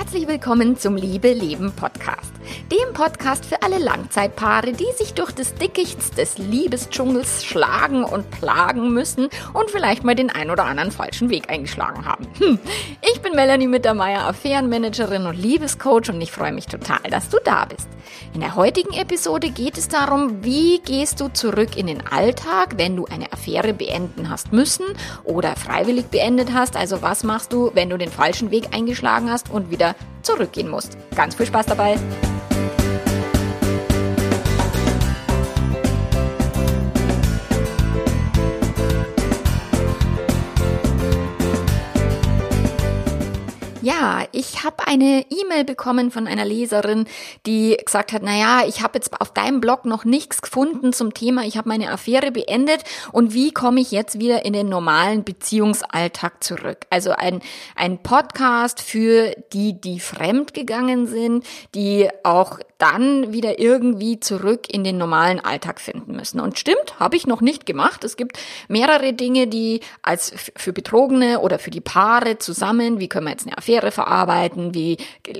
Herzlich willkommen zum Liebe Leben Podcast. Dem Podcast für alle Langzeitpaare, die sich durch das Dickichts des Liebesdschungels schlagen und plagen müssen und vielleicht mal den ein oder anderen falschen Weg eingeschlagen haben. Hm. Ich bin Melanie Mittermeier, Affärenmanagerin und Liebescoach und ich freue mich total, dass du da bist. In der heutigen Episode geht es darum, wie gehst du zurück in den Alltag, wenn du eine Affäre beenden hast müssen oder freiwillig beendet hast. Also was machst du, wenn du den falschen Weg eingeschlagen hast und wieder zurückgehen musst. Ganz viel Spaß dabei! Ja, ich habe eine E-Mail bekommen von einer Leserin, die gesagt hat, naja, ich habe jetzt auf deinem Blog noch nichts gefunden zum Thema, ich habe meine Affäre beendet und wie komme ich jetzt wieder in den normalen Beziehungsalltag zurück? Also ein, ein Podcast für die, die fremd gegangen sind, die auch dann wieder irgendwie zurück in den normalen Alltag finden müssen. Und stimmt, habe ich noch nicht gemacht. Es gibt mehrere Dinge, die als für Betrogene oder für die Paare zusammen, wie können wir jetzt eine Affäre Affäre verarbeiten, wie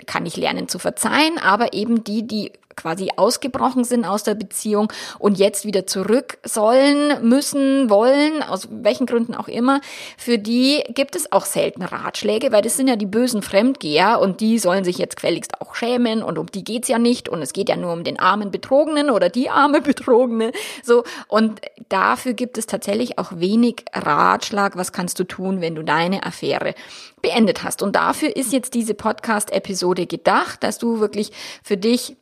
kann ich lernen zu verzeihen, aber eben die, die quasi ausgebrochen sind aus der Beziehung und jetzt wieder zurück sollen, müssen, wollen, aus welchen Gründen auch immer, für die gibt es auch selten Ratschläge, weil das sind ja die bösen Fremdgeher und die sollen sich jetzt gefälligst auch schämen und um die geht's ja nicht und es geht ja nur um den armen Betrogenen oder die arme Betrogene, so und dafür gibt es tatsächlich auch wenig Ratschlag, was kannst du tun, wenn du deine Affäre beendet hast. Und dafür ist jetzt diese Podcast-Episode gedacht, dass du wirklich für dich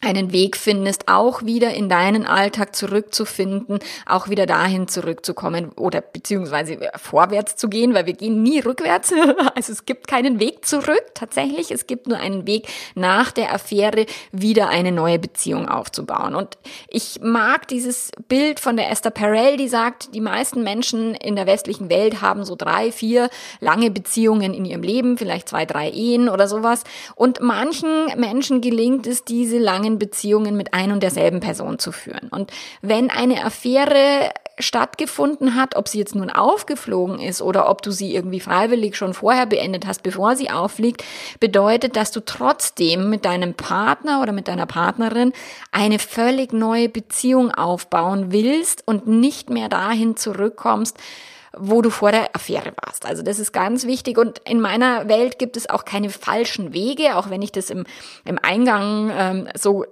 einen Weg findest, auch wieder in deinen Alltag zurückzufinden, auch wieder dahin zurückzukommen oder beziehungsweise vorwärts zu gehen, weil wir gehen nie rückwärts. Also es gibt keinen Weg zurück tatsächlich. Es gibt nur einen Weg nach der Affäre wieder eine neue Beziehung aufzubauen. Und ich mag dieses Bild von der Esther Perel, die sagt, die meisten Menschen in der westlichen Welt haben so drei, vier lange Beziehungen in ihrem Leben, vielleicht zwei, drei Ehen oder sowas. Und manchen Menschen gelingt es, diese langen Beziehungen mit ein und derselben Person zu führen. Und wenn eine Affäre stattgefunden hat, ob sie jetzt nun aufgeflogen ist oder ob du sie irgendwie freiwillig schon vorher beendet hast, bevor sie auffliegt, bedeutet, dass du trotzdem mit deinem Partner oder mit deiner Partnerin eine völlig neue Beziehung aufbauen willst und nicht mehr dahin zurückkommst, wo du vor der Affäre warst. Also das ist ganz wichtig und in meiner Welt gibt es auch keine falschen Wege, auch wenn ich das im, im Eingang ähm, so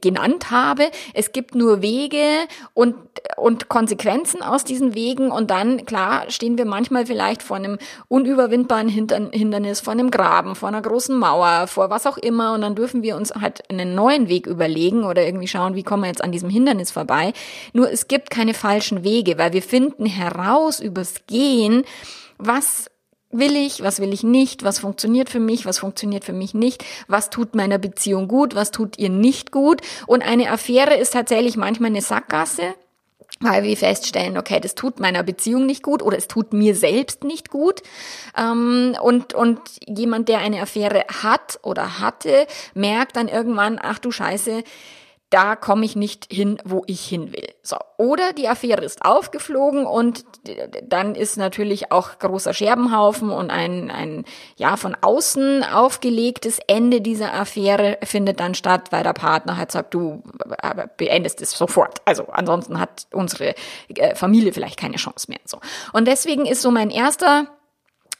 genannt habe. Es gibt nur Wege und, und Konsequenzen aus diesen Wegen und dann, klar, stehen wir manchmal vielleicht vor einem unüberwindbaren Hindernis, vor einem Graben, vor einer großen Mauer, vor was auch immer und dann dürfen wir uns halt einen neuen Weg überlegen oder irgendwie schauen, wie kommen wir jetzt an diesem Hindernis vorbei. Nur es gibt keine falschen Wege, weil wir finden heraus über übers Gehen, was will ich, was will ich nicht, was funktioniert für mich, was funktioniert für mich nicht, was tut meiner Beziehung gut, was tut ihr nicht gut. Und eine Affäre ist tatsächlich manchmal eine Sackgasse, weil wir feststellen, okay, das tut meiner Beziehung nicht gut oder es tut mir selbst nicht gut. Ähm, und, und jemand, der eine Affäre hat oder hatte, merkt dann irgendwann, ach du Scheiße, da komme ich nicht hin, wo ich hin will. So. Oder die Affäre ist aufgeflogen und dann ist natürlich auch großer Scherbenhaufen und ein, ein, ja, von außen aufgelegtes Ende dieser Affäre findet dann statt, weil der Partner halt sagt, du beendest es sofort. Also ansonsten hat unsere äh, Familie vielleicht keine Chance mehr. So. Und deswegen ist so mein erster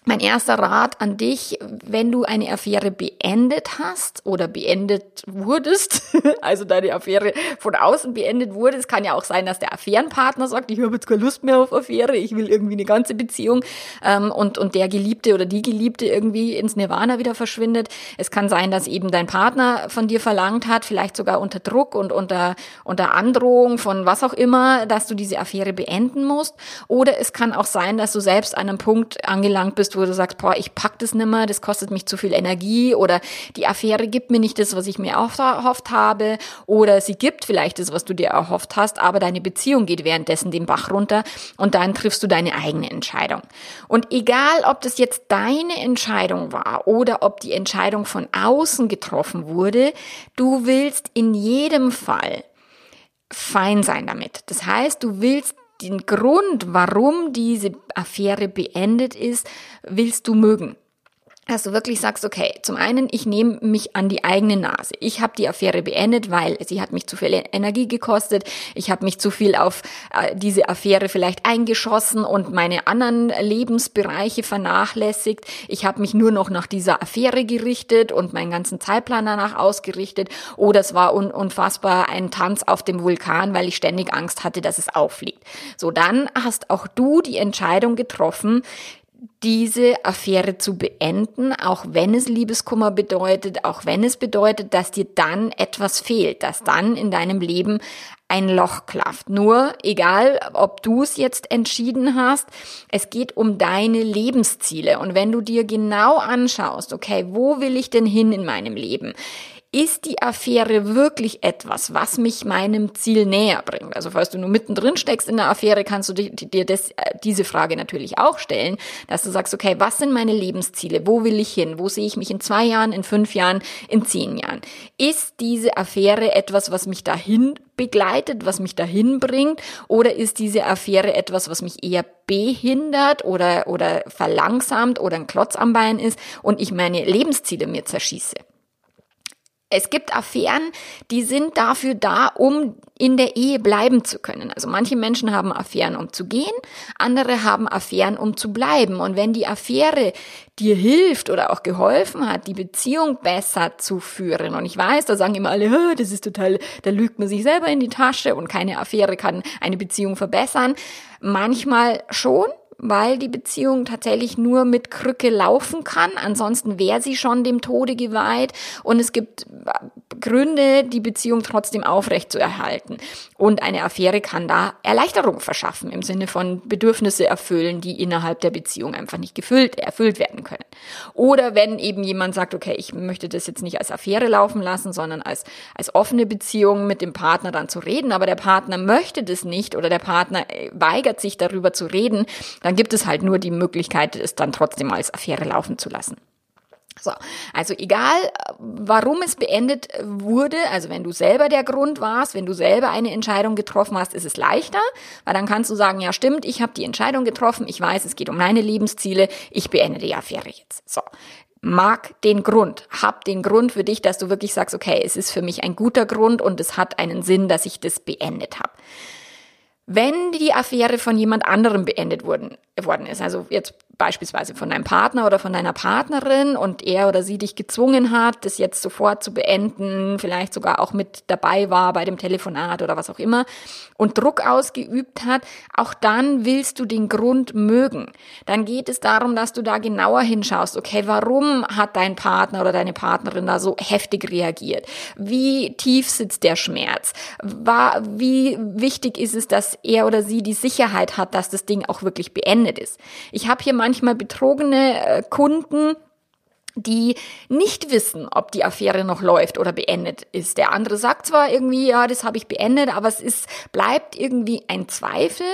mein erster Rat an dich, wenn du eine Affäre beendet hast oder beendet wurdest, also deine Affäre von außen beendet wurde, es kann ja auch sein, dass der Affärenpartner sagt, ich habe jetzt keine Lust mehr auf Affäre, ich will irgendwie eine ganze Beziehung ähm, und, und der Geliebte oder die Geliebte irgendwie ins Nirvana wieder verschwindet. Es kann sein, dass eben dein Partner von dir verlangt hat, vielleicht sogar unter Druck und unter, unter Androhung von was auch immer, dass du diese Affäre beenden musst. Oder es kann auch sein, dass du selbst an einem Punkt angelangt bist, bist, wo du sagst, boah, ich pack das nimmer, das kostet mich zu viel Energie oder die Affäre gibt mir nicht das, was ich mir erhofft habe oder sie gibt vielleicht das, was du dir erhofft hast, aber deine Beziehung geht währenddessen den Bach runter und dann triffst du deine eigene Entscheidung. Und egal, ob das jetzt deine Entscheidung war oder ob die Entscheidung von außen getroffen wurde, du willst in jedem Fall fein sein damit. Das heißt, du willst den Grund, warum diese Affäre beendet ist, willst du mögen. Dass du wirklich sagst, okay, zum einen, ich nehme mich an die eigene Nase. Ich habe die Affäre beendet, weil sie hat mich zu viel Energie gekostet. Ich habe mich zu viel auf äh, diese Affäre vielleicht eingeschossen und meine anderen Lebensbereiche vernachlässigt. Ich habe mich nur noch nach dieser Affäre gerichtet und meinen ganzen Zeitplan danach ausgerichtet. Oder es war un unfassbar ein Tanz auf dem Vulkan, weil ich ständig Angst hatte, dass es auffliegt. So, dann hast auch du die Entscheidung getroffen, diese Affäre zu beenden, auch wenn es Liebeskummer bedeutet, auch wenn es bedeutet, dass dir dann etwas fehlt, dass dann in deinem Leben ein Loch klafft. Nur, egal, ob du es jetzt entschieden hast, es geht um deine Lebensziele. Und wenn du dir genau anschaust, okay, wo will ich denn hin in meinem Leben? Ist die Affäre wirklich etwas, was mich meinem Ziel näher bringt? Also falls du nur mittendrin steckst in der Affäre, kannst du dir das, äh, diese Frage natürlich auch stellen, dass du sagst, okay, was sind meine Lebensziele? Wo will ich hin? Wo sehe ich mich in zwei Jahren, in fünf Jahren, in zehn Jahren? Ist diese Affäre etwas, was mich dahin begleitet, was mich dahin bringt? Oder ist diese Affäre etwas, was mich eher behindert oder, oder verlangsamt oder ein Klotz am Bein ist und ich meine Lebensziele mir zerschieße? Es gibt Affären, die sind dafür da, um in der Ehe bleiben zu können. Also manche Menschen haben Affären, um zu gehen, andere haben Affären, um zu bleiben. Und wenn die Affäre dir hilft oder auch geholfen hat, die Beziehung besser zu führen, und ich weiß, da sagen immer alle, das ist total, da lügt man sich selber in die Tasche und keine Affäre kann eine Beziehung verbessern. Manchmal schon, weil die Beziehung tatsächlich nur mit Krücke laufen kann. Ansonsten wäre sie schon dem Tode geweiht. Und es gibt Gründe, die Beziehung trotzdem aufrecht zu erhalten. Und eine Affäre kann da Erleichterung verschaffen im Sinne von Bedürfnisse erfüllen, die innerhalb der Beziehung einfach nicht gefüllt, erfüllt werden können. Oder wenn eben jemand sagt, okay, ich möchte das jetzt nicht als Affäre laufen lassen, sondern als, als offene Beziehung mit dem Partner dann zu reden, aber der Partner möchte das nicht oder der Partner äh, weigert sich darüber zu reden, dann dann gibt es halt nur die Möglichkeit, es dann trotzdem als Affäre laufen zu lassen. So, also egal, warum es beendet wurde, also wenn du selber der Grund warst, wenn du selber eine Entscheidung getroffen hast, ist es leichter, weil dann kannst du sagen, ja stimmt, ich habe die Entscheidung getroffen, ich weiß, es geht um meine Lebensziele, ich beende die Affäre jetzt. So, mag den Grund, hab den Grund für dich, dass du wirklich sagst, okay, es ist für mich ein guter Grund und es hat einen Sinn, dass ich das beendet habe. Wenn die Affäre von jemand anderem beendet worden, worden ist, also jetzt beispielsweise von deinem Partner oder von deiner Partnerin und er oder sie dich gezwungen hat, das jetzt sofort zu beenden, vielleicht sogar auch mit dabei war bei dem Telefonat oder was auch immer und Druck ausgeübt hat, auch dann willst du den Grund mögen. Dann geht es darum, dass du da genauer hinschaust, okay, warum hat dein Partner oder deine Partnerin da so heftig reagiert? Wie tief sitzt der Schmerz? War, wie wichtig ist es, dass er oder sie die Sicherheit hat, dass das Ding auch wirklich beendet ist? Ich habe hier manchmal betrogene äh, Kunden, die nicht wissen, ob die Affäre noch läuft oder beendet ist. Der andere sagt zwar irgendwie, ja, das habe ich beendet, aber es ist bleibt irgendwie ein Zweifel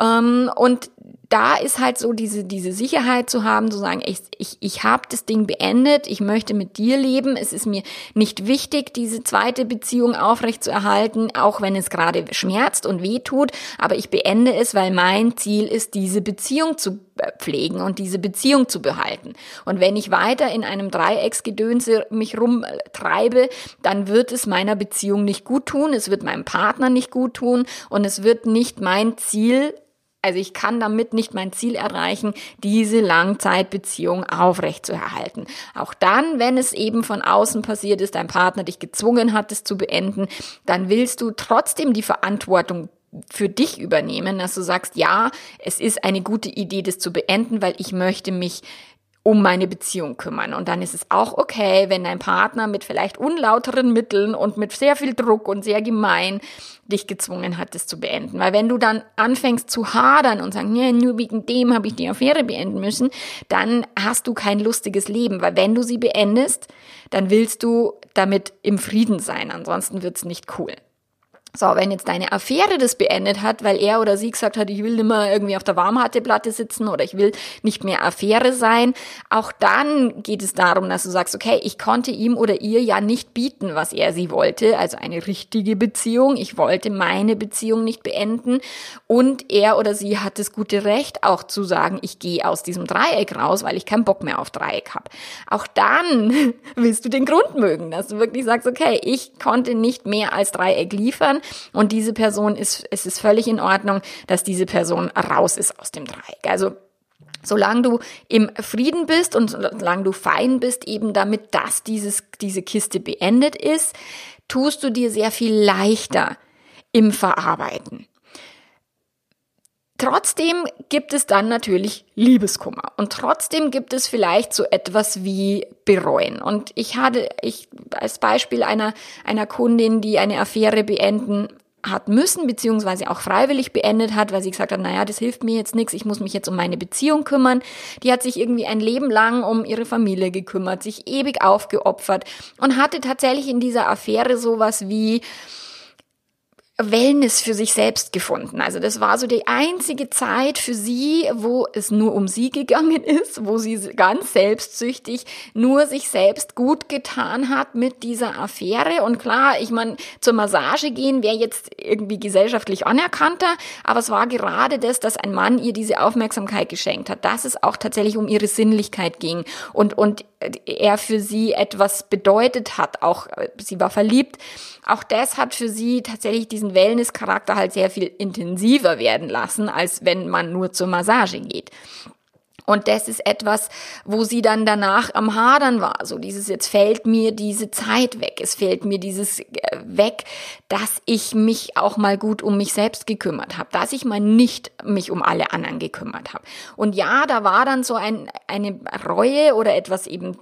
ähm, und da ist halt so diese, diese Sicherheit zu haben, zu sagen, ich, ich, ich habe das Ding beendet, ich möchte mit dir leben, es ist mir nicht wichtig, diese zweite Beziehung aufrecht zu erhalten, auch wenn es gerade schmerzt und weh tut, aber ich beende es, weil mein Ziel ist, diese Beziehung zu pflegen und diese Beziehung zu behalten. Und wenn ich weiter in einem Dreiecksgedönse mich rumtreibe, dann wird es meiner Beziehung nicht gut tun, es wird meinem Partner nicht gut tun und es wird nicht mein Ziel also ich kann damit nicht mein Ziel erreichen, diese Langzeitbeziehung aufrechtzuerhalten. Auch dann, wenn es eben von außen passiert ist, dein Partner dich gezwungen hat, es zu beenden, dann willst du trotzdem die Verantwortung für dich übernehmen, dass du sagst, ja, es ist eine gute Idee, das zu beenden, weil ich möchte mich um meine Beziehung kümmern. Und dann ist es auch okay, wenn dein Partner mit vielleicht unlauteren Mitteln und mit sehr viel Druck und sehr gemein dich gezwungen hat, das zu beenden. Weil wenn du dann anfängst zu hadern und sagen, ja, nur wegen dem habe ich die Affäre beenden müssen, dann hast du kein lustiges Leben. Weil wenn du sie beendest, dann willst du damit im Frieden sein. Ansonsten wird's nicht cool. So, wenn jetzt deine Affäre das beendet hat, weil er oder sie gesagt hat, ich will nicht mehr irgendwie auf der Warmharteplatte sitzen oder ich will nicht mehr Affäre sein, auch dann geht es darum, dass du sagst, okay, ich konnte ihm oder ihr ja nicht bieten, was er sie wollte, also eine richtige Beziehung. Ich wollte meine Beziehung nicht beenden und er oder sie hat das gute Recht auch zu sagen, ich gehe aus diesem Dreieck raus, weil ich keinen Bock mehr auf Dreieck habe. Auch dann willst du den Grund mögen, dass du wirklich sagst, okay, ich konnte nicht mehr als Dreieck liefern und diese Person ist, es ist völlig in Ordnung, dass diese Person raus ist aus dem Dreieck. Also Solange du im Frieden bist und solange du fein bist, eben damit, dass dieses, diese Kiste beendet ist, tust du dir sehr viel leichter im Verarbeiten. Trotzdem gibt es dann natürlich Liebeskummer und trotzdem gibt es vielleicht so etwas wie bereuen. Und ich hatte, ich als Beispiel einer, einer Kundin, die eine Affäre beenden hat müssen, beziehungsweise auch freiwillig beendet hat, weil sie gesagt hat, naja, das hilft mir jetzt nichts, ich muss mich jetzt um meine Beziehung kümmern. Die hat sich irgendwie ein Leben lang um ihre Familie gekümmert, sich ewig aufgeopfert und hatte tatsächlich in dieser Affäre sowas wie, Wellness für sich selbst gefunden. Also das war so die einzige Zeit für sie, wo es nur um sie gegangen ist, wo sie ganz selbstsüchtig nur sich selbst gut getan hat mit dieser Affäre. Und klar, ich meine, zur Massage gehen wäre jetzt irgendwie gesellschaftlich anerkannter, aber es war gerade das, dass ein Mann ihr diese Aufmerksamkeit geschenkt hat, dass es auch tatsächlich um ihre Sinnlichkeit ging und, und er für sie etwas bedeutet hat. Auch sie war verliebt. Auch das hat für sie tatsächlich diesen Wellness-Charakter halt sehr viel intensiver werden lassen, als wenn man nur zur Massage geht. Und das ist etwas, wo sie dann danach am Hadern war. So dieses, jetzt fällt mir diese Zeit weg. Es fällt mir dieses äh, weg, dass ich mich auch mal gut um mich selbst gekümmert habe, dass ich mal nicht mich um alle anderen gekümmert habe. Und ja, da war dann so ein, eine Reue oder etwas eben,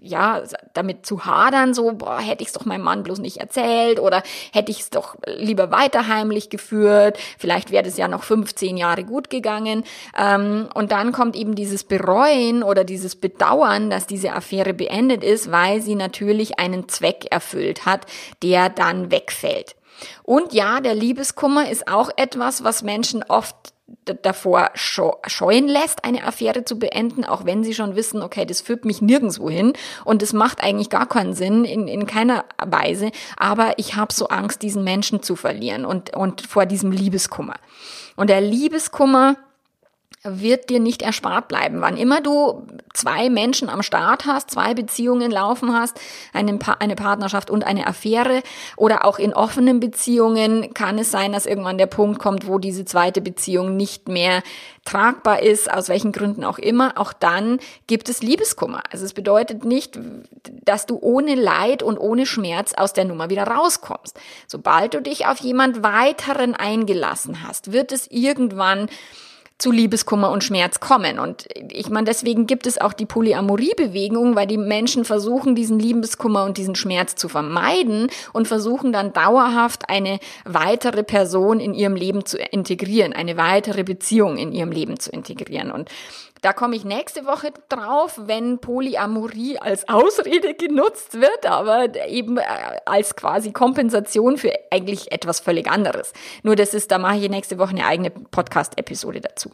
ja, damit zu hadern, so, boah, hätte ich es doch meinem Mann bloß nicht erzählt oder hätte ich es doch lieber weiter heimlich geführt. Vielleicht wäre das ja noch 15 Jahre gut gegangen. Ähm, und dann kommt eben dieses Bereuen oder dieses Bedauern, dass diese Affäre beendet ist, weil sie natürlich einen Zweck erfüllt hat, der dann wegfällt. Und ja, der Liebeskummer ist auch etwas, was Menschen oft davor scheuen lässt, eine Affäre zu beenden, auch wenn sie schon wissen, okay, das führt mich nirgendwo hin und es macht eigentlich gar keinen Sinn in, in keiner Weise, aber ich habe so Angst, diesen Menschen zu verlieren und, und vor diesem Liebeskummer. Und der Liebeskummer wird dir nicht erspart bleiben. Wann immer du zwei Menschen am Start hast, zwei Beziehungen laufen hast, eine, eine Partnerschaft und eine Affäre oder auch in offenen Beziehungen, kann es sein, dass irgendwann der Punkt kommt, wo diese zweite Beziehung nicht mehr tragbar ist, aus welchen Gründen auch immer. Auch dann gibt es Liebeskummer. Also es bedeutet nicht, dass du ohne Leid und ohne Schmerz aus der Nummer wieder rauskommst. Sobald du dich auf jemand weiteren eingelassen hast, wird es irgendwann zu Liebeskummer und Schmerz kommen. Und ich meine, deswegen gibt es auch die Polyamorie-Bewegung, weil die Menschen versuchen, diesen Liebeskummer und diesen Schmerz zu vermeiden und versuchen dann dauerhaft eine weitere Person in ihrem Leben zu integrieren, eine weitere Beziehung in ihrem Leben zu integrieren. Und da komme ich nächste Woche drauf, wenn Polyamorie als Ausrede genutzt wird, aber eben äh, als quasi Kompensation für eigentlich etwas völlig anderes. Nur das ist, da mache ich nächste Woche eine eigene Podcast-Episode dazu.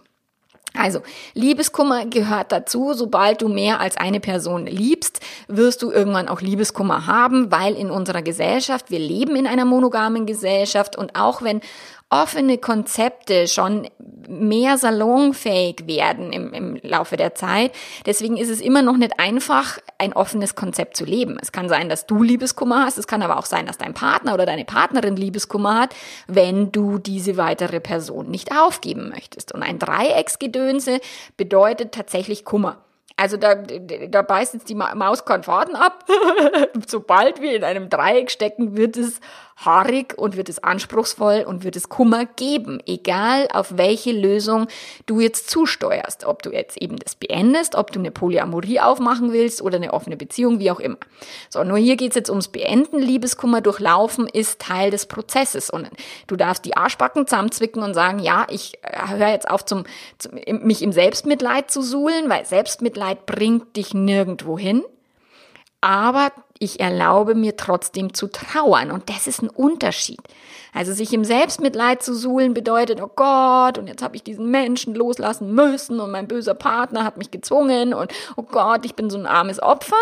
Also, Liebeskummer gehört dazu. Sobald du mehr als eine Person liebst, wirst du irgendwann auch Liebeskummer haben, weil in unserer Gesellschaft, wir leben in einer monogamen Gesellschaft und auch wenn offene Konzepte schon mehr salonfähig werden im, im Laufe der Zeit. Deswegen ist es immer noch nicht einfach, ein offenes Konzept zu leben. Es kann sein, dass du Liebeskummer hast, es kann aber auch sein, dass dein Partner oder deine Partnerin Liebeskummer hat, wenn du diese weitere Person nicht aufgeben möchtest. Und ein Dreiecksgedönse bedeutet tatsächlich Kummer. Also da, da beißt jetzt die Maus keinen Faden ab. Sobald wir in einem Dreieck stecken, wird es haarig und wird es anspruchsvoll und wird es Kummer geben, egal auf welche Lösung du jetzt zusteuerst. Ob du jetzt eben das beendest, ob du eine Polyamorie aufmachen willst oder eine offene Beziehung, wie auch immer. So, nur hier geht's jetzt ums Beenden. Liebeskummer durchlaufen ist Teil des Prozesses und du darfst die Arschbacken zusammenzwicken und sagen, ja, ich äh, höre jetzt auf, zum, zum, mich im Selbstmitleid zu suhlen, weil Selbstmitleid bringt dich nirgendwo hin. Aber ich erlaube mir trotzdem zu trauern. Und das ist ein Unterschied. Also sich im Selbstmitleid zu suhlen bedeutet, oh Gott, und jetzt habe ich diesen Menschen loslassen müssen und mein böser Partner hat mich gezwungen und oh Gott, ich bin so ein armes Opfer.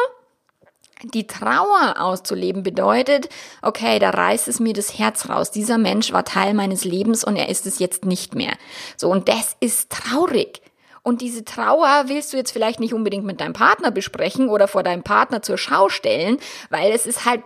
Die Trauer auszuleben bedeutet, okay, da reißt es mir das Herz raus. Dieser Mensch war Teil meines Lebens und er ist es jetzt nicht mehr. So, und das ist traurig. Und diese Trauer willst du jetzt vielleicht nicht unbedingt mit deinem Partner besprechen oder vor deinem Partner zur Schau stellen, weil es ist halt,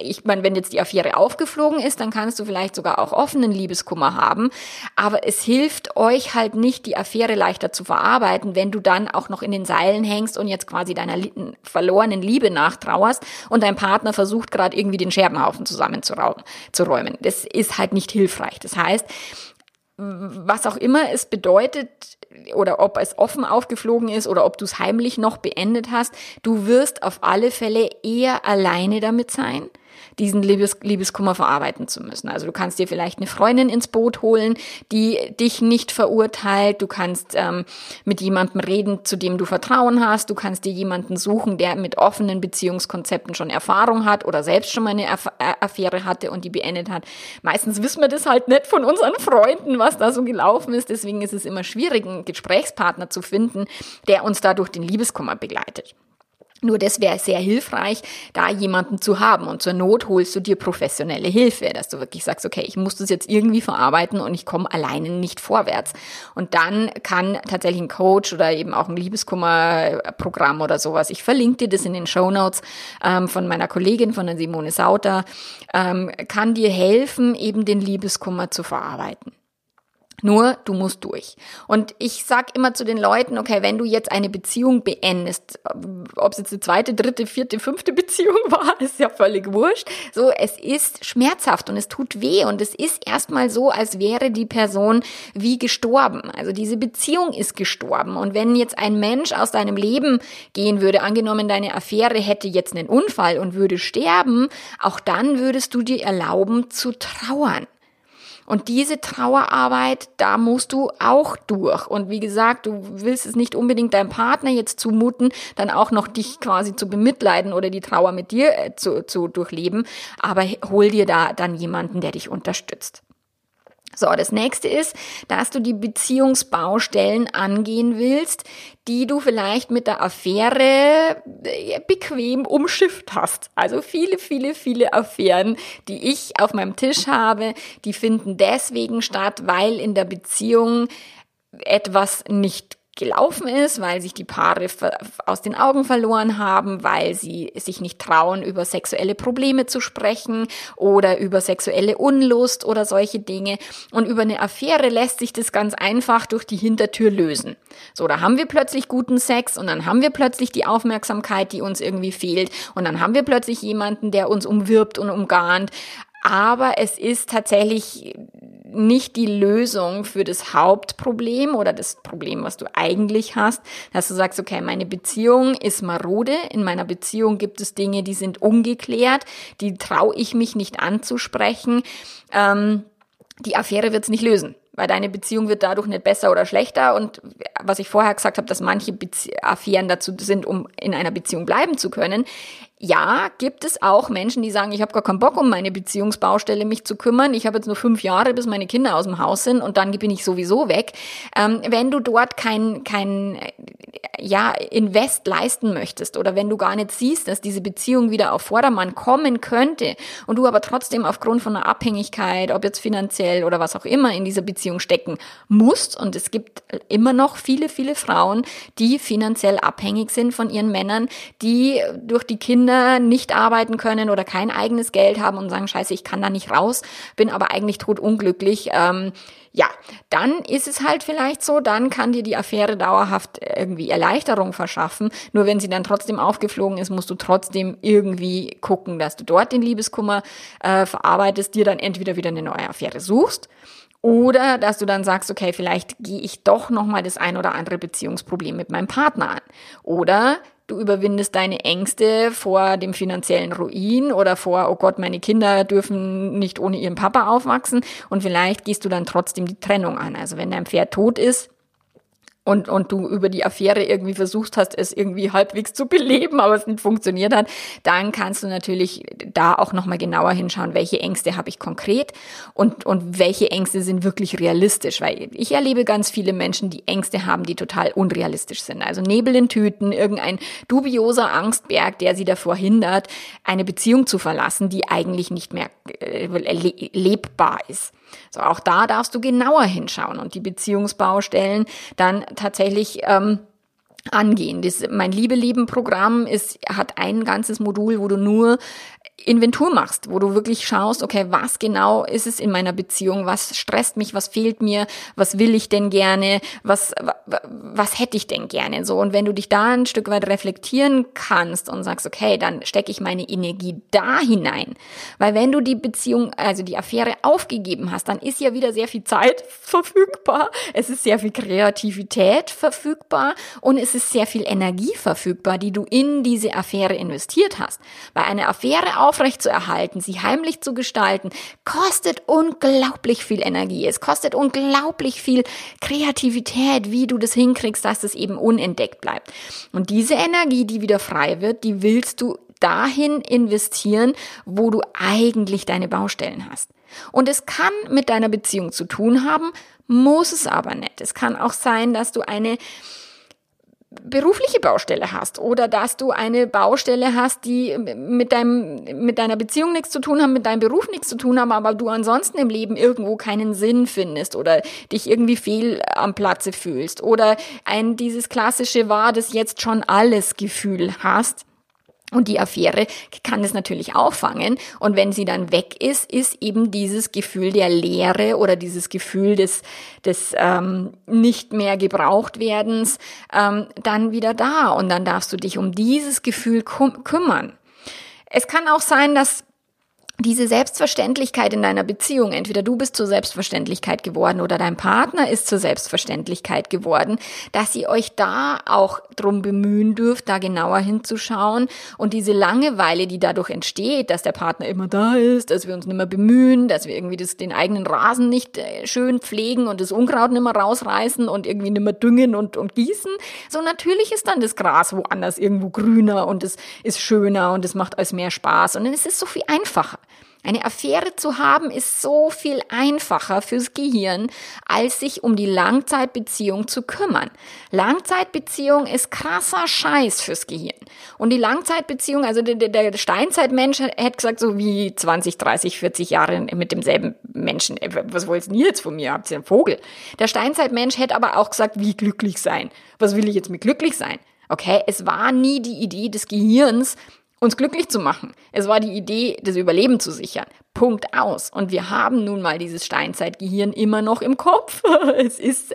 ich meine, wenn jetzt die Affäre aufgeflogen ist, dann kannst du vielleicht sogar auch offenen Liebeskummer haben. Aber es hilft euch halt nicht, die Affäre leichter zu verarbeiten, wenn du dann auch noch in den Seilen hängst und jetzt quasi deiner verlorenen Liebe nachtrauerst und dein Partner versucht gerade irgendwie den Scherbenhaufen zusammenzuräumen. Das ist halt nicht hilfreich. Das heißt, was auch immer es bedeutet oder ob es offen aufgeflogen ist oder ob du es heimlich noch beendet hast, du wirst auf alle Fälle eher alleine damit sein diesen Liebes Liebeskummer verarbeiten zu müssen. Also du kannst dir vielleicht eine Freundin ins Boot holen, die dich nicht verurteilt. Du kannst ähm, mit jemandem reden, zu dem du Vertrauen hast. Du kannst dir jemanden suchen, der mit offenen Beziehungskonzepten schon Erfahrung hat oder selbst schon mal eine Aff Affäre hatte und die beendet hat. Meistens wissen wir das halt nicht von unseren Freunden, was da so gelaufen ist. Deswegen ist es immer schwierig, einen Gesprächspartner zu finden, der uns da durch den Liebeskummer begleitet. Nur das wäre sehr hilfreich, da jemanden zu haben. Und zur Not holst du dir professionelle Hilfe, dass du wirklich sagst, okay, ich muss das jetzt irgendwie verarbeiten und ich komme alleine nicht vorwärts. Und dann kann tatsächlich ein Coach oder eben auch ein Liebeskummerprogramm oder sowas, ich verlinke dir das in den Show Notes ähm, von meiner Kollegin, von der Simone Sauter, ähm, kann dir helfen, eben den Liebeskummer zu verarbeiten. Nur du musst durch. Und ich sag immer zu den Leuten, okay, wenn du jetzt eine Beziehung beendest, ob es jetzt die zweite, dritte, vierte, fünfte Beziehung war, ist ja völlig wurscht. So, es ist schmerzhaft und es tut weh und es ist erstmal so, als wäre die Person wie gestorben. Also diese Beziehung ist gestorben. Und wenn jetzt ein Mensch aus deinem Leben gehen würde, angenommen deine Affäre hätte jetzt einen Unfall und würde sterben, auch dann würdest du dir erlauben zu trauern. Und diese Trauerarbeit, da musst du auch durch. Und wie gesagt, du willst es nicht unbedingt deinem Partner jetzt zumuten, dann auch noch dich quasi zu bemitleiden oder die Trauer mit dir äh, zu, zu durchleben. Aber hol dir da dann jemanden, der dich unterstützt. So, das nächste ist, dass du die Beziehungsbaustellen angehen willst, die du vielleicht mit der Affäre äh, bequem umschifft hast. Also viele, viele, viele Affären, die ich auf meinem Tisch habe, die finden deswegen statt, weil in der Beziehung etwas nicht gelaufen ist, weil sich die Paare aus den Augen verloren haben, weil sie sich nicht trauen, über sexuelle Probleme zu sprechen oder über sexuelle Unlust oder solche Dinge. Und über eine Affäre lässt sich das ganz einfach durch die Hintertür lösen. So, da haben wir plötzlich guten Sex und dann haben wir plötzlich die Aufmerksamkeit, die uns irgendwie fehlt und dann haben wir plötzlich jemanden, der uns umwirbt und umgarnt. Aber es ist tatsächlich nicht die Lösung für das Hauptproblem oder das Problem, was du eigentlich hast, dass du sagst, okay, meine Beziehung ist marode, in meiner Beziehung gibt es Dinge, die sind ungeklärt, die traue ich mich nicht anzusprechen. Ähm, die Affäre wird es nicht lösen weil deine Beziehung wird dadurch nicht besser oder schlechter. Und was ich vorher gesagt habe, dass manche Bezie Affären dazu sind, um in einer Beziehung bleiben zu können, ja, gibt es auch Menschen, die sagen, ich habe gar keinen Bock, um meine Beziehungsbaustelle mich zu kümmern. Ich habe jetzt nur fünf Jahre, bis meine Kinder aus dem Haus sind und dann bin ich sowieso weg. Ähm, wenn du dort kein, kein ja, Invest leisten möchtest oder wenn du gar nicht siehst, dass diese Beziehung wieder auf Vordermann kommen könnte und du aber trotzdem aufgrund von einer Abhängigkeit, ob jetzt finanziell oder was auch immer, in dieser Beziehung stecken musst und es gibt immer noch viele, viele Frauen, die finanziell abhängig sind von ihren Männern, die durch die Kinder Kinder nicht arbeiten können oder kein eigenes Geld haben und sagen, scheiße, ich kann da nicht raus, bin aber eigentlich tot unglücklich. Ähm, ja, dann ist es halt vielleicht so, dann kann dir die Affäre dauerhaft irgendwie Erleichterung verschaffen. Nur wenn sie dann trotzdem aufgeflogen ist, musst du trotzdem irgendwie gucken, dass du dort den Liebeskummer äh, verarbeitest, dir dann entweder wieder eine neue Affäre suchst oder dass du dann sagst, okay, vielleicht gehe ich doch nochmal das ein oder andere Beziehungsproblem mit meinem Partner an. Oder du überwindest deine Ängste vor dem finanziellen Ruin oder vor, oh Gott, meine Kinder dürfen nicht ohne ihren Papa aufwachsen und vielleicht gehst du dann trotzdem die Trennung an. Also wenn dein Pferd tot ist, und, und du über die Affäre irgendwie versucht hast, es irgendwie halbwegs zu beleben, aber es nicht funktioniert hat, dann kannst du natürlich da auch nochmal genauer hinschauen, welche Ängste habe ich konkret und, und welche Ängste sind wirklich realistisch, weil ich erlebe ganz viele Menschen, die Ängste haben, die total unrealistisch sind. Also Nebel in Tüten, irgendein dubioser Angstberg, der sie davor hindert, eine Beziehung zu verlassen, die eigentlich nicht mehr äh, lebbar ist. So, auch da darfst du genauer hinschauen und die Beziehungsbaustellen dann tatsächlich ähm, angehen. Das, mein Liebe-Lieben-Programm ist, hat ein ganzes Modul, wo du nur Inventur machst, wo du wirklich schaust, okay, was genau ist es in meiner Beziehung, was stresst mich, was fehlt mir, was will ich denn gerne, was, was hätte ich denn gerne, so. Und wenn du dich da ein Stück weit reflektieren kannst und sagst, okay, dann stecke ich meine Energie da hinein. Weil wenn du die Beziehung, also die Affäre aufgegeben hast, dann ist ja wieder sehr viel Zeit verfügbar, es ist sehr viel Kreativität verfügbar und es ist sehr viel Energie verfügbar, die du in diese Affäre investiert hast. Weil eine Affäre aufrechtzuerhalten, sie heimlich zu gestalten, kostet unglaublich viel Energie. Es kostet unglaublich viel Kreativität, wie du das hinkriegst, dass es eben unentdeckt bleibt. Und diese Energie, die wieder frei wird, die willst du dahin investieren, wo du eigentlich deine Baustellen hast. Und es kann mit deiner Beziehung zu tun haben, muss es aber nicht. Es kann auch sein, dass du eine berufliche Baustelle hast oder dass du eine Baustelle hast, die mit deinem mit deiner Beziehung nichts zu tun haben, mit deinem Beruf nichts zu tun haben, aber du ansonsten im Leben irgendwo keinen Sinn findest oder dich irgendwie fehl am Platze fühlst oder ein dieses klassische war das jetzt schon alles Gefühl hast und die Affäre kann es natürlich auffangen. Und wenn sie dann weg ist, ist eben dieses Gefühl der Leere oder dieses Gefühl des, des ähm, nicht mehr gebraucht werdens ähm, dann wieder da. Und dann darfst du dich um dieses Gefühl kümmern. Es kann auch sein, dass diese Selbstverständlichkeit in deiner Beziehung, entweder du bist zur Selbstverständlichkeit geworden oder dein Partner ist zur Selbstverständlichkeit geworden, dass ihr euch da auch drum bemühen dürft, da genauer hinzuschauen und diese Langeweile, die dadurch entsteht, dass der Partner immer da ist, dass wir uns nicht mehr bemühen, dass wir irgendwie das, den eigenen Rasen nicht äh, schön pflegen und das Unkraut nicht mehr rausreißen und irgendwie nicht mehr düngen und, und gießen. So natürlich ist dann das Gras woanders irgendwo grüner und es ist schöner und es macht alles mehr Spaß und es ist so viel einfacher. Eine Affäre zu haben ist so viel einfacher fürs Gehirn, als sich um die Langzeitbeziehung zu kümmern. Langzeitbeziehung ist krasser Scheiß fürs Gehirn. Und die Langzeitbeziehung, also der, der Steinzeitmensch hätte gesagt, so wie 20, 30, 40 Jahre mit demselben Menschen. Äh, was wollt ihr jetzt von mir? Habt ihr einen Vogel? Der Steinzeitmensch hätte aber auch gesagt, wie glücklich sein. Was will ich jetzt mit glücklich sein? Okay, es war nie die Idee des Gehirns, uns glücklich zu machen. Es war die Idee, das Überleben zu sichern. Punkt aus. Und wir haben nun mal dieses Steinzeitgehirn immer noch im Kopf. Es ist,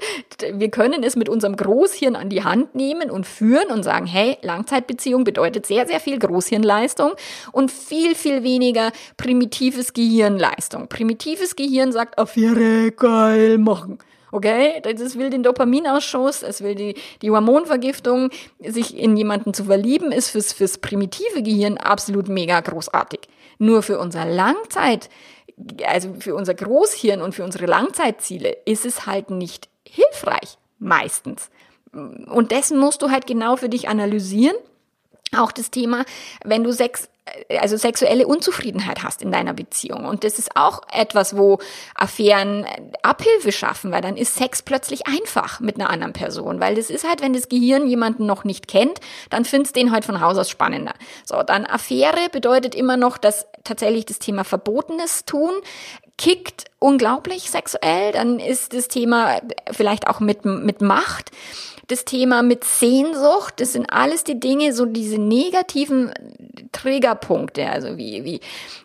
wir können es mit unserem Großhirn an die Hand nehmen und führen und sagen, hey, Langzeitbeziehung bedeutet sehr, sehr viel Großhirnleistung und viel, viel weniger primitives Gehirnleistung. Primitives Gehirn sagt, Affäre geil machen. Okay, das will den Dopaminausschuss, es will die, die Hormonvergiftung, sich in jemanden zu verlieben, ist fürs, fürs primitive Gehirn absolut mega großartig. Nur für unser Langzeit, also für unser Großhirn und für unsere Langzeitziele ist es halt nicht hilfreich, meistens. Und dessen musst du halt genau für dich analysieren. Auch das Thema, wenn du sechs also sexuelle Unzufriedenheit hast in deiner Beziehung. Und das ist auch etwas, wo Affären Abhilfe schaffen, weil dann ist Sex plötzlich einfach mit einer anderen Person. Weil das ist halt, wenn das Gehirn jemanden noch nicht kennt, dann findest den halt von Haus aus spannender. So, dann Affäre bedeutet immer noch, dass tatsächlich das Thema Verbotenes tun kickt unglaublich sexuell. Dann ist das Thema vielleicht auch mit, mit Macht das Thema mit Sehnsucht, das sind alles die Dinge, so diese negativen Triggerpunkte, also wie, wie,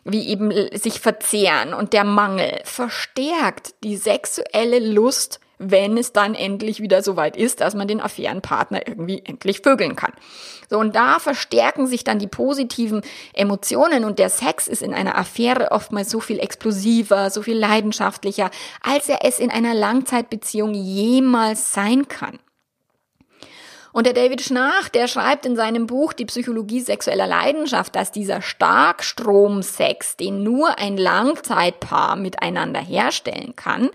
wie eben sich verzehren und der Mangel verstärkt die sexuelle Lust, wenn es dann endlich wieder so weit ist, dass man den Affärenpartner irgendwie endlich vögeln kann. So, und da verstärken sich dann die positiven Emotionen und der Sex ist in einer Affäre oftmals so viel explosiver, so viel leidenschaftlicher, als er es in einer Langzeitbeziehung jemals sein kann. Und der David Schnach, der schreibt in seinem Buch Die Psychologie sexueller Leidenschaft, dass dieser Starkstromsex, den nur ein Langzeitpaar miteinander herstellen kann,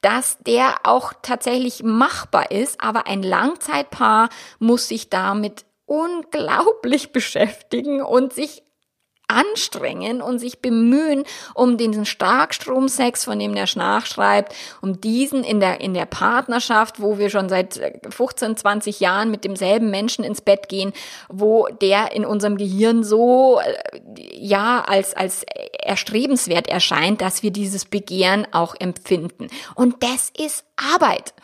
dass der auch tatsächlich machbar ist, aber ein Langzeitpaar muss sich damit unglaublich beschäftigen und sich anstrengen und sich bemühen, um diesen Starkstromsex, von dem der Schnach schreibt, um diesen in der, in der Partnerschaft, wo wir schon seit 15, 20 Jahren mit demselben Menschen ins Bett gehen, wo der in unserem Gehirn so, äh, ja, als, als erstrebenswert erscheint, dass wir dieses Begehren auch empfinden. Und das ist Arbeit.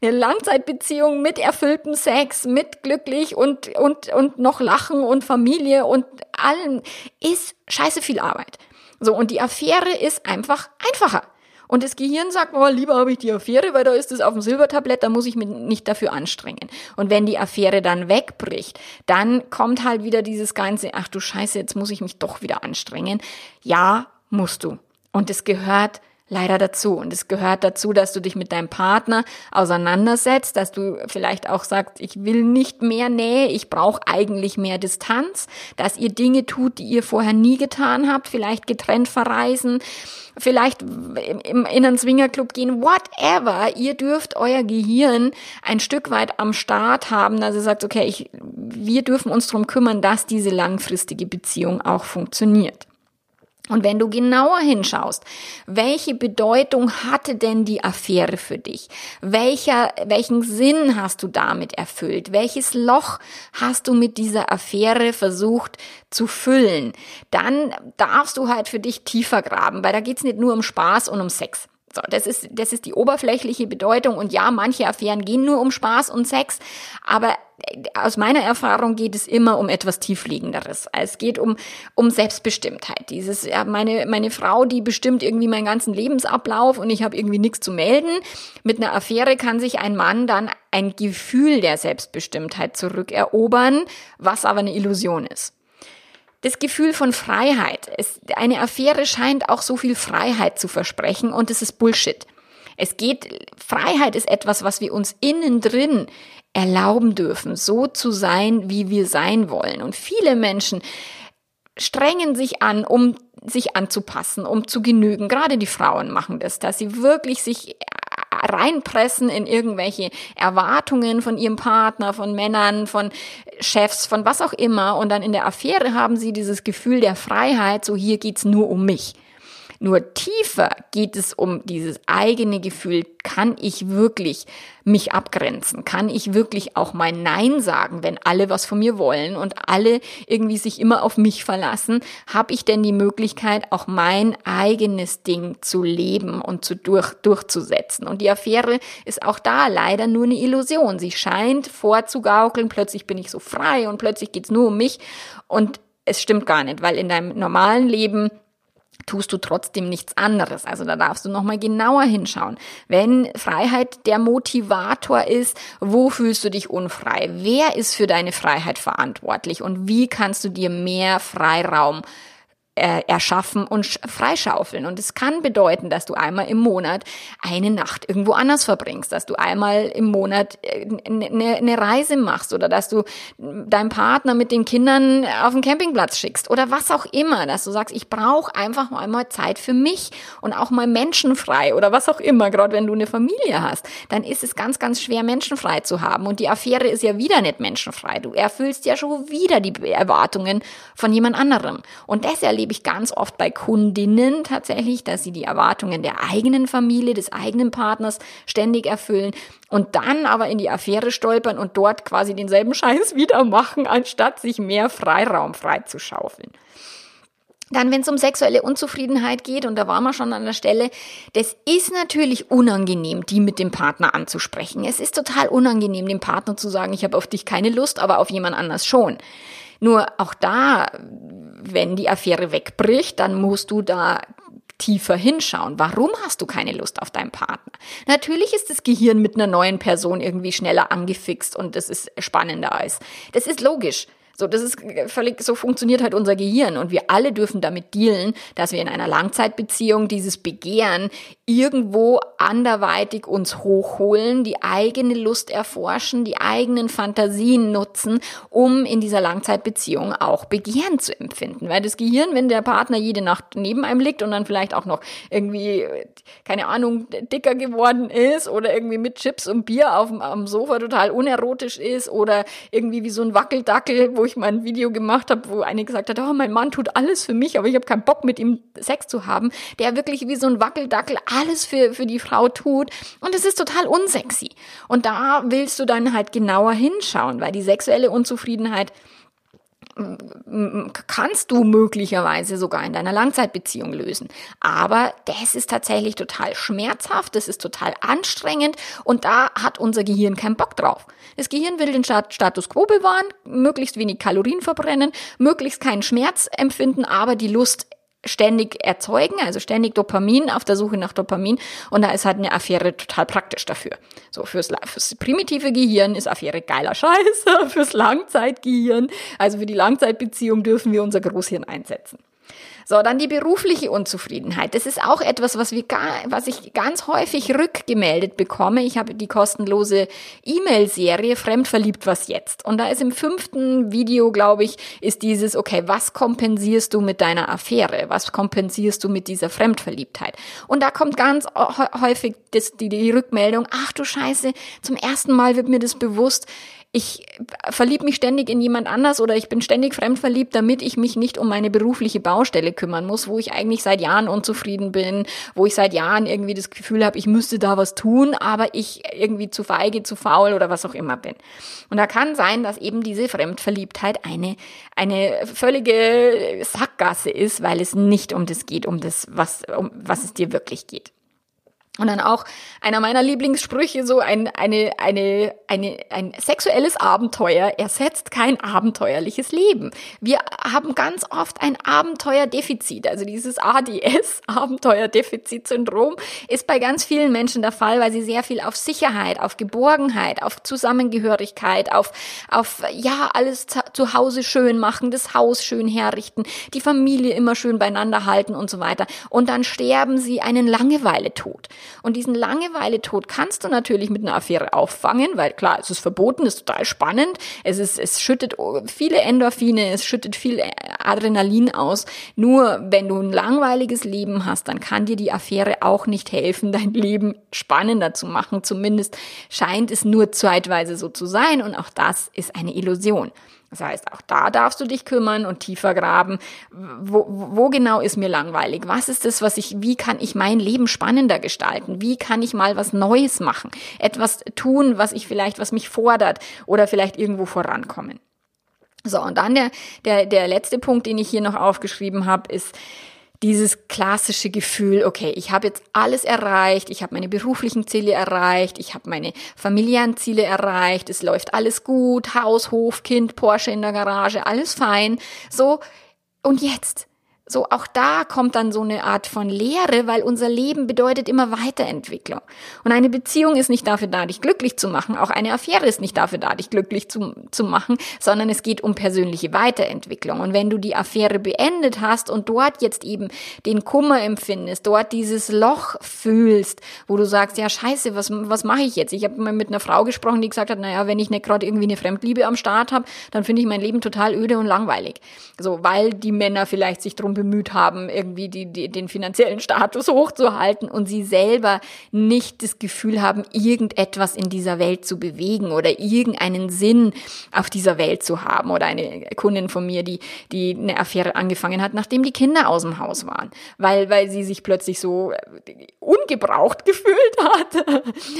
Eine Langzeitbeziehung mit erfülltem Sex, mit glücklich und, und, und noch Lachen und Familie und allem ist scheiße viel Arbeit. So, und die Affäre ist einfach einfacher. Und das Gehirn sagt, oh, lieber habe ich die Affäre, weil da ist es auf dem Silbertablett, da muss ich mich nicht dafür anstrengen. Und wenn die Affäre dann wegbricht, dann kommt halt wieder dieses ganze, ach du Scheiße, jetzt muss ich mich doch wieder anstrengen. Ja, musst du. Und es gehört leider dazu. Und es gehört dazu, dass du dich mit deinem Partner auseinandersetzt, dass du vielleicht auch sagst, ich will nicht mehr Nähe, ich brauche eigentlich mehr Distanz, dass ihr Dinge tut, die ihr vorher nie getan habt, vielleicht getrennt verreisen, vielleicht in einen Swingerclub gehen, whatever. Ihr dürft euer Gehirn ein Stück weit am Start haben, dass ihr sagt, okay, ich, wir dürfen uns darum kümmern, dass diese langfristige Beziehung auch funktioniert. Und wenn du genauer hinschaust, welche Bedeutung hatte denn die Affäre für dich? Welcher, welchen Sinn hast du damit erfüllt? Welches Loch hast du mit dieser Affäre versucht zu füllen? Dann darfst du halt für dich tiefer graben, weil da geht's nicht nur um Spaß und um Sex. So, das ist, das ist die oberflächliche Bedeutung. Und ja, manche Affären gehen nur um Spaß und Sex, aber äh, aus meiner Erfahrung geht es immer um etwas tiefliegenderes. Es geht um, um Selbstbestimmtheit. Dieses, ja, meine, meine Frau, die bestimmt irgendwie meinen ganzen Lebensablauf und ich habe irgendwie nichts zu melden. Mit einer Affäre kann sich ein Mann dann ein Gefühl der Selbstbestimmtheit zurückerobern, was aber eine Illusion ist das Gefühl von Freiheit. Es, eine Affäre scheint auch so viel Freiheit zu versprechen und es ist Bullshit. Es geht, Freiheit ist etwas, was wir uns innen drin erlauben dürfen, so zu sein, wie wir sein wollen. Und viele Menschen strengen sich an, um sich anzupassen, um zu genügen. Gerade die Frauen machen das, dass sie wirklich sich reinpressen in irgendwelche Erwartungen von ihrem Partner, von Männern, von Chefs, von was auch immer. Und dann in der Affäre haben sie dieses Gefühl der Freiheit, so hier geht's nur um mich. Nur tiefer geht es um dieses eigene Gefühl, kann ich wirklich mich abgrenzen? Kann ich wirklich auch mein Nein sagen, wenn alle was von mir wollen und alle irgendwie sich immer auf mich verlassen? Habe ich denn die Möglichkeit, auch mein eigenes Ding zu leben und zu durch, durchzusetzen? Und die Affäre ist auch da leider nur eine Illusion. Sie scheint vorzugaukeln, plötzlich bin ich so frei und plötzlich geht's nur um mich und es stimmt gar nicht, weil in deinem normalen Leben tust du trotzdem nichts anderes. Also da darfst du nochmal genauer hinschauen. Wenn Freiheit der Motivator ist, wo fühlst du dich unfrei? Wer ist für deine Freiheit verantwortlich? Und wie kannst du dir mehr Freiraum äh, erschaffen und freischaufeln. Und es kann bedeuten, dass du einmal im Monat eine Nacht irgendwo anders verbringst, dass du einmal im Monat eine, äh, eine Reise machst oder dass du deinen Partner mit den Kindern auf den Campingplatz schickst oder was auch immer, dass du sagst, ich brauche einfach einmal Zeit für mich und auch mal menschenfrei oder was auch immer, gerade wenn du eine Familie hast, dann ist es ganz, ganz schwer, menschenfrei zu haben. Und die Affäre ist ja wieder nicht menschenfrei. Du erfüllst ja schon wieder die Erwartungen von jemand anderem. Und das erlebe erlebe ich ganz oft bei Kundinnen tatsächlich, dass sie die Erwartungen der eigenen Familie, des eigenen Partners ständig erfüllen und dann aber in die Affäre stolpern und dort quasi denselben Scheiß wieder machen, anstatt sich mehr Freiraum freizuschaufeln. Dann, wenn es um sexuelle Unzufriedenheit geht, und da waren wir schon an der Stelle, das ist natürlich unangenehm, die mit dem Partner anzusprechen. Es ist total unangenehm, dem Partner zu sagen, ich habe auf dich keine Lust, aber auf jemand anders schon. Nur auch da, wenn die Affäre wegbricht, dann musst du da tiefer hinschauen. Warum hast du keine Lust auf deinen Partner? Natürlich ist das Gehirn mit einer neuen Person irgendwie schneller angefixt und das ist spannender als. Das ist logisch. So, das ist völlig, so funktioniert halt unser Gehirn und wir alle dürfen damit dealen, dass wir in einer Langzeitbeziehung dieses Begehren irgendwo anderweitig uns hochholen, die eigene Lust erforschen, die eigenen Fantasien nutzen, um in dieser Langzeitbeziehung auch Begehren zu empfinden. Weil das Gehirn, wenn der Partner jede Nacht neben einem liegt und dann vielleicht auch noch irgendwie, keine Ahnung, dicker geworden ist oder irgendwie mit Chips und Bier auf dem, Sofa total unerotisch ist oder irgendwie wie so ein Wackeldackel, wo ich mal ein Video gemacht habe, wo eine gesagt hat, oh, mein Mann tut alles für mich, aber ich habe keinen Bock mit ihm Sex zu haben, der wirklich wie so ein Wackeldackel alles für, für die Frau tut und es ist total unsexy. Und da willst du dann halt genauer hinschauen, weil die sexuelle Unzufriedenheit kannst du möglicherweise sogar in deiner Langzeitbeziehung lösen. Aber das ist tatsächlich total schmerzhaft, das ist total anstrengend und da hat unser Gehirn keinen Bock drauf. Das Gehirn will den Status quo bewahren, möglichst wenig Kalorien verbrennen, möglichst keinen Schmerz empfinden, aber die Lust ständig erzeugen, also ständig Dopamin, auf der Suche nach Dopamin. Und da ist halt eine Affäre total praktisch dafür. So, fürs, fürs primitive Gehirn ist Affäre geiler Scheiße, fürs Langzeitgehirn, also für die Langzeitbeziehung dürfen wir unser Großhirn einsetzen. So, dann die berufliche Unzufriedenheit. Das ist auch etwas, was wir gar, was ich ganz häufig rückgemeldet bekomme. Ich habe die kostenlose E-Mail-Serie Fremdverliebt was jetzt. Und da ist im fünften Video, glaube ich, ist dieses, okay, was kompensierst du mit deiner Affäre? Was kompensierst du mit dieser Fremdverliebtheit? Und da kommt ganz häufig das, die, die Rückmeldung, ach du Scheiße, zum ersten Mal wird mir das bewusst, ich verliebe mich ständig in jemand anders oder ich bin ständig fremdverliebt, damit ich mich nicht um meine berufliche Baustelle kümmern muss, wo ich eigentlich seit Jahren unzufrieden bin, wo ich seit Jahren irgendwie das Gefühl habe, ich müsste da was tun, aber ich irgendwie zu feige, zu faul oder was auch immer bin. Und da kann sein, dass eben diese Fremdverliebtheit eine, eine völlige Sackgasse ist, weil es nicht um das geht, um das, was, um was es dir wirklich geht. Und dann auch einer meiner Lieblingssprüche, so ein, eine, eine, eine, ein sexuelles Abenteuer ersetzt kein abenteuerliches Leben. Wir haben ganz oft ein Abenteuerdefizit. Also dieses ADS, Abenteuerdefizitsyndrom, ist bei ganz vielen Menschen der Fall, weil sie sehr viel auf Sicherheit, auf Geborgenheit, auf Zusammengehörigkeit, auf, auf, ja, alles zu Hause schön machen, das Haus schön herrichten, die Familie immer schön beieinander halten und so weiter. Und dann sterben sie einen Langeweile-Tod. Und diesen Langeweile-Tod kannst du natürlich mit einer Affäre auffangen, weil klar, es ist verboten, ist total spannend. Es ist, es schüttet viele Endorphine, es schüttet viel Adrenalin aus. Nur wenn du ein langweiliges Leben hast, dann kann dir die Affäre auch nicht helfen, dein Leben spannender zu machen. Zumindest scheint es nur zeitweise so zu sein und auch das ist eine Illusion. Das heißt, auch da darfst du dich kümmern und tiefer graben. Wo, wo genau ist mir langweilig? Was ist das, was ich, wie kann ich mein Leben spannender gestalten? Wie kann ich mal was Neues machen? Etwas tun, was ich vielleicht, was mich fordert oder vielleicht irgendwo vorankommen. So, und dann der, der, der letzte Punkt, den ich hier noch aufgeschrieben habe, ist, dieses klassische Gefühl, okay, ich habe jetzt alles erreicht, ich habe meine beruflichen Ziele erreicht, ich habe meine familiären Ziele erreicht, es läuft alles gut, Haus, Hof, Kind, Porsche in der Garage, alles fein. So, und jetzt? So auch da kommt dann so eine Art von Lehre, weil unser Leben bedeutet immer Weiterentwicklung. Und eine Beziehung ist nicht dafür da, dich glücklich zu machen. Auch eine Affäre ist nicht dafür da, dich glücklich zu, zu machen, sondern es geht um persönliche Weiterentwicklung. Und wenn du die Affäre beendet hast und dort jetzt eben den Kummer empfindest, dort dieses Loch fühlst, wo du sagst, ja scheiße, was, was mache ich jetzt? Ich habe mal mit einer Frau gesprochen, die gesagt hat, naja, wenn ich nicht gerade irgendwie eine Fremdliebe am Start habe, dann finde ich mein Leben total öde und langweilig. So, weil die Männer vielleicht sich drum bemüht haben, irgendwie die, die, den finanziellen Status hochzuhalten und sie selber nicht das Gefühl haben, irgendetwas in dieser Welt zu bewegen oder irgendeinen Sinn auf dieser Welt zu haben. Oder eine Kundin von mir, die, die eine Affäre angefangen hat, nachdem die Kinder aus dem Haus waren, weil, weil sie sich plötzlich so ungebraucht gefühlt hat.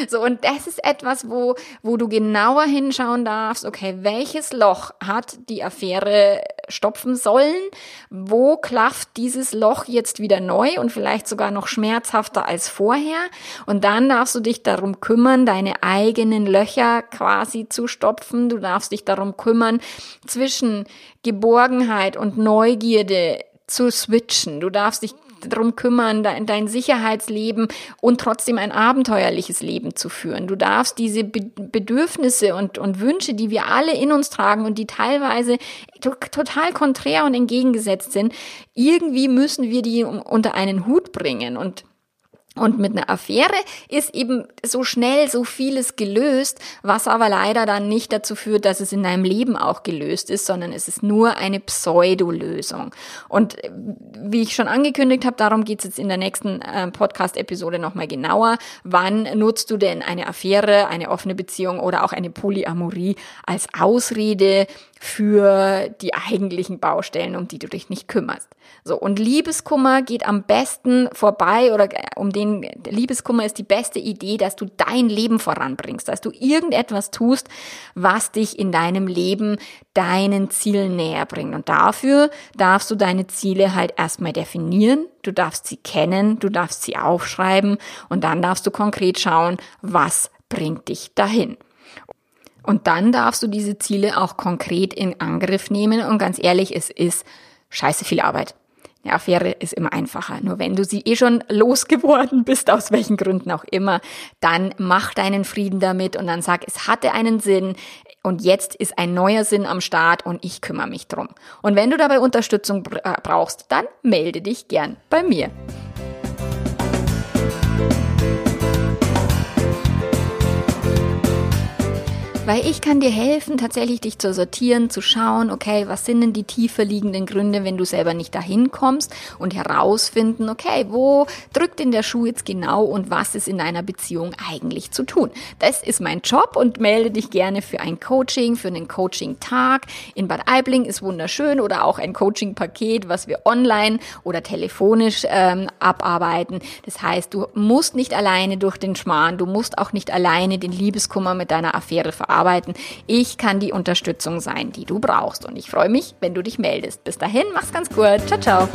So, und das ist etwas, wo, wo du genauer hinschauen darfst, okay, welches Loch hat die Affäre stopfen sollen? Wo klafft dieses Loch jetzt wieder neu und vielleicht sogar noch schmerzhafter als vorher? Und dann darfst du dich darum kümmern, deine eigenen Löcher quasi zu stopfen. Du darfst dich darum kümmern, zwischen Geborgenheit und Neugierde zu switchen. Du darfst dich darum kümmern, dein, Sicherheitsleben und trotzdem ein abenteuerliches Leben zu führen. Du darfst diese Be Bedürfnisse und, und Wünsche, die wir alle in uns tragen und die teilweise total konträr und entgegengesetzt sind, irgendwie müssen wir die unter einen Hut bringen und und mit einer Affäre ist eben so schnell so vieles gelöst, was aber leider dann nicht dazu führt, dass es in deinem Leben auch gelöst ist, sondern es ist nur eine Pseudolösung. Und äh, wie ich schon angekündigt habe, darum geht es jetzt in der nächsten äh, Podcast-Episode nochmal genauer. Wann nutzt du denn eine Affäre, eine offene Beziehung oder auch eine Polyamorie als Ausrede für die eigentlichen Baustellen, um die du dich nicht kümmerst. So, und Liebeskummer geht am besten vorbei oder äh, um den Liebeskummer ist die beste Idee, dass du dein Leben voranbringst, dass du irgendetwas tust, was dich in deinem Leben deinen Zielen näher bringt. Und dafür darfst du deine Ziele halt erstmal definieren, du darfst sie kennen, du darfst sie aufschreiben und dann darfst du konkret schauen, was bringt dich dahin. Und dann darfst du diese Ziele auch konkret in Angriff nehmen. Und ganz ehrlich, es ist scheiße viel Arbeit. Eine Affäre ist immer einfacher. Nur wenn du sie eh schon losgeworden bist, aus welchen Gründen auch immer, dann mach deinen Frieden damit und dann sag, es hatte einen Sinn und jetzt ist ein neuer Sinn am Start und ich kümmere mich drum. Und wenn du dabei Unterstützung äh, brauchst, dann melde dich gern bei mir. Weil ich kann dir helfen, tatsächlich dich zu sortieren, zu schauen, okay, was sind denn die tiefer liegenden Gründe, wenn du selber nicht dahin kommst und herausfinden, okay, wo drückt denn der Schuh jetzt genau und was ist in deiner Beziehung eigentlich zu tun. Das ist mein Job und melde dich gerne für ein Coaching, für einen Coaching-Tag. In Bad Aibling ist wunderschön oder auch ein Coaching-Paket, was wir online oder telefonisch ähm, abarbeiten. Das heißt, du musst nicht alleine durch den Schmarrn, du musst auch nicht alleine den Liebeskummer mit deiner Affäre verarbeiten arbeiten. Ich kann die Unterstützung sein, die du brauchst. Und ich freue mich, wenn du dich meldest. Bis dahin, mach's ganz gut. Ciao, ciao.